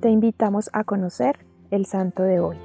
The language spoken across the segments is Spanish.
te invitamos a conocer el santo de hoy.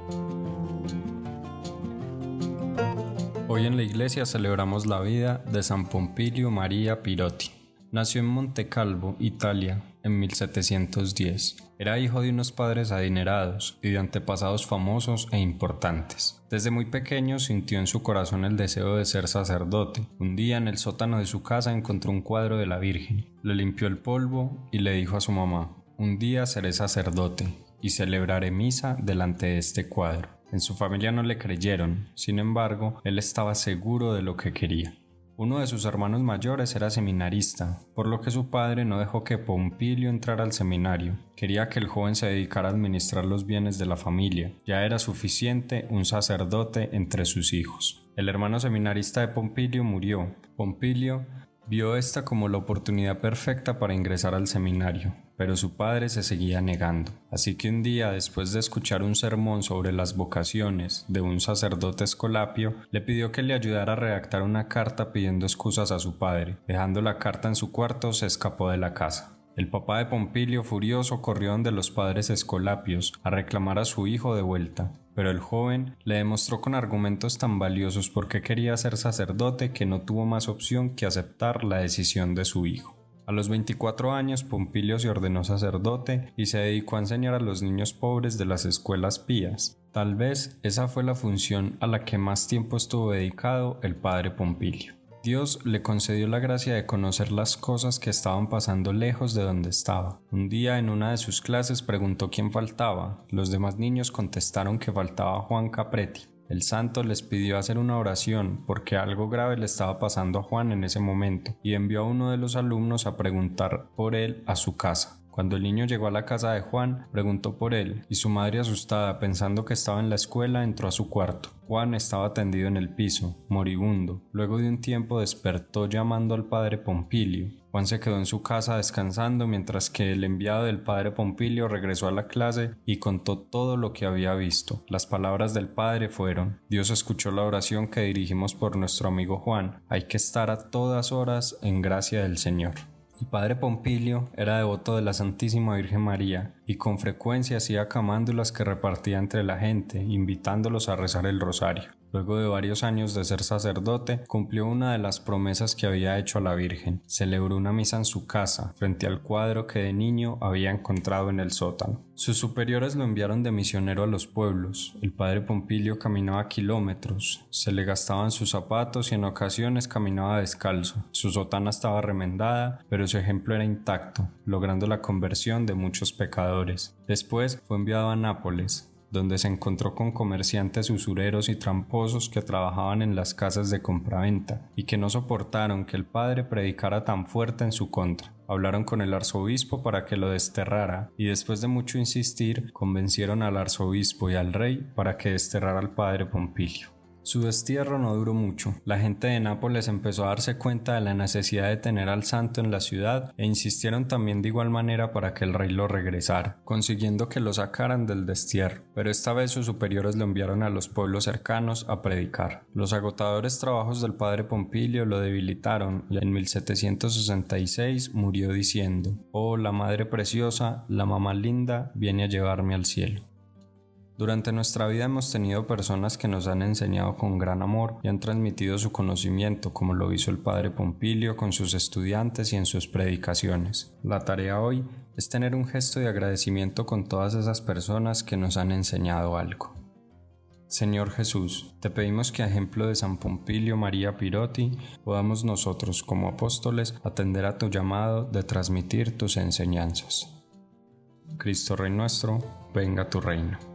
Hoy en la iglesia celebramos la vida de San Pompilio María Pirotti. Nació en Montecalvo, Italia, en 1710. Era hijo de unos padres adinerados y de antepasados famosos e importantes. Desde muy pequeño sintió en su corazón el deseo de ser sacerdote. Un día en el sótano de su casa encontró un cuadro de la Virgen. Le limpió el polvo y le dijo a su mamá, un día seré sacerdote y celebraré misa delante de este cuadro. En su familia no le creyeron, sin embargo, él estaba seguro de lo que quería. Uno de sus hermanos mayores era seminarista, por lo que su padre no dejó que Pompilio entrara al seminario. Quería que el joven se dedicara a administrar los bienes de la familia. Ya era suficiente un sacerdote entre sus hijos. El hermano seminarista de Pompilio murió. Pompilio vio esta como la oportunidad perfecta para ingresar al seminario pero su padre se seguía negando. Así que un día, después de escuchar un sermón sobre las vocaciones de un sacerdote escolapio, le pidió que le ayudara a redactar una carta pidiendo excusas a su padre. Dejando la carta en su cuarto, se escapó de la casa. El papá de Pompilio, furioso, corrió donde los padres escolapios a reclamar a su hijo de vuelta, pero el joven le demostró con argumentos tan valiosos por qué quería ser sacerdote que no tuvo más opción que aceptar la decisión de su hijo. A los 24 años Pompilio se ordenó sacerdote y se dedicó a enseñar a los niños pobres de las escuelas pías. Tal vez esa fue la función a la que más tiempo estuvo dedicado el padre Pompilio. Dios le concedió la gracia de conocer las cosas que estaban pasando lejos de donde estaba. Un día en una de sus clases preguntó quién faltaba. Los demás niños contestaron que faltaba Juan Capretti. El santo les pidió hacer una oración porque algo grave le estaba pasando a Juan en ese momento y envió a uno de los alumnos a preguntar por él a su casa. Cuando el niño llegó a la casa de Juan, preguntó por él, y su madre asustada, pensando que estaba en la escuela, entró a su cuarto. Juan estaba tendido en el piso, moribundo. Luego de un tiempo despertó llamando al padre Pompilio. Juan se quedó en su casa descansando mientras que el enviado del padre Pompilio regresó a la clase y contó todo lo que había visto. Las palabras del padre fueron, Dios escuchó la oración que dirigimos por nuestro amigo Juan, hay que estar a todas horas en gracia del Señor. El padre Pompilio era devoto de la Santísima Virgen María y con frecuencia hacía camándulas que repartía entre la gente, invitándolos a rezar el rosario. Luego de varios años de ser sacerdote, cumplió una de las promesas que había hecho a la Virgen. Celebró una misa en su casa, frente al cuadro que de niño había encontrado en el sótano. Sus superiores lo enviaron de misionero a los pueblos. El padre Pompilio caminaba kilómetros, se le gastaban sus zapatos y en ocasiones caminaba descalzo. Su sotana estaba remendada, pero su ejemplo era intacto, logrando la conversión de muchos pecadores. Después fue enviado a Nápoles, donde se encontró con comerciantes usureros y tramposos que trabajaban en las casas de compraventa y que no soportaron que el padre predicara tan fuerte en su contra. Hablaron con el arzobispo para que lo desterrara y después de mucho insistir convencieron al arzobispo y al rey para que desterrara al padre Pompilio. Su destierro no duró mucho. La gente de Nápoles empezó a darse cuenta de la necesidad de tener al santo en la ciudad e insistieron también de igual manera para que el rey lo regresara, consiguiendo que lo sacaran del destierro. Pero esta vez sus superiores lo enviaron a los pueblos cercanos a predicar. Los agotadores trabajos del padre Pompilio lo debilitaron y en 1766 murió diciendo, Oh, la Madre Preciosa, la Mamá Linda, viene a llevarme al cielo. Durante nuestra vida hemos tenido personas que nos han enseñado con gran amor y han transmitido su conocimiento, como lo hizo el padre Pompilio con sus estudiantes y en sus predicaciones. La tarea hoy es tener un gesto de agradecimiento con todas esas personas que nos han enseñado algo. Señor Jesús, te pedimos que a ejemplo de San Pompilio María Pirotti podamos nosotros como apóstoles atender a tu llamado de transmitir tus enseñanzas. Cristo Rey nuestro, venga tu reino.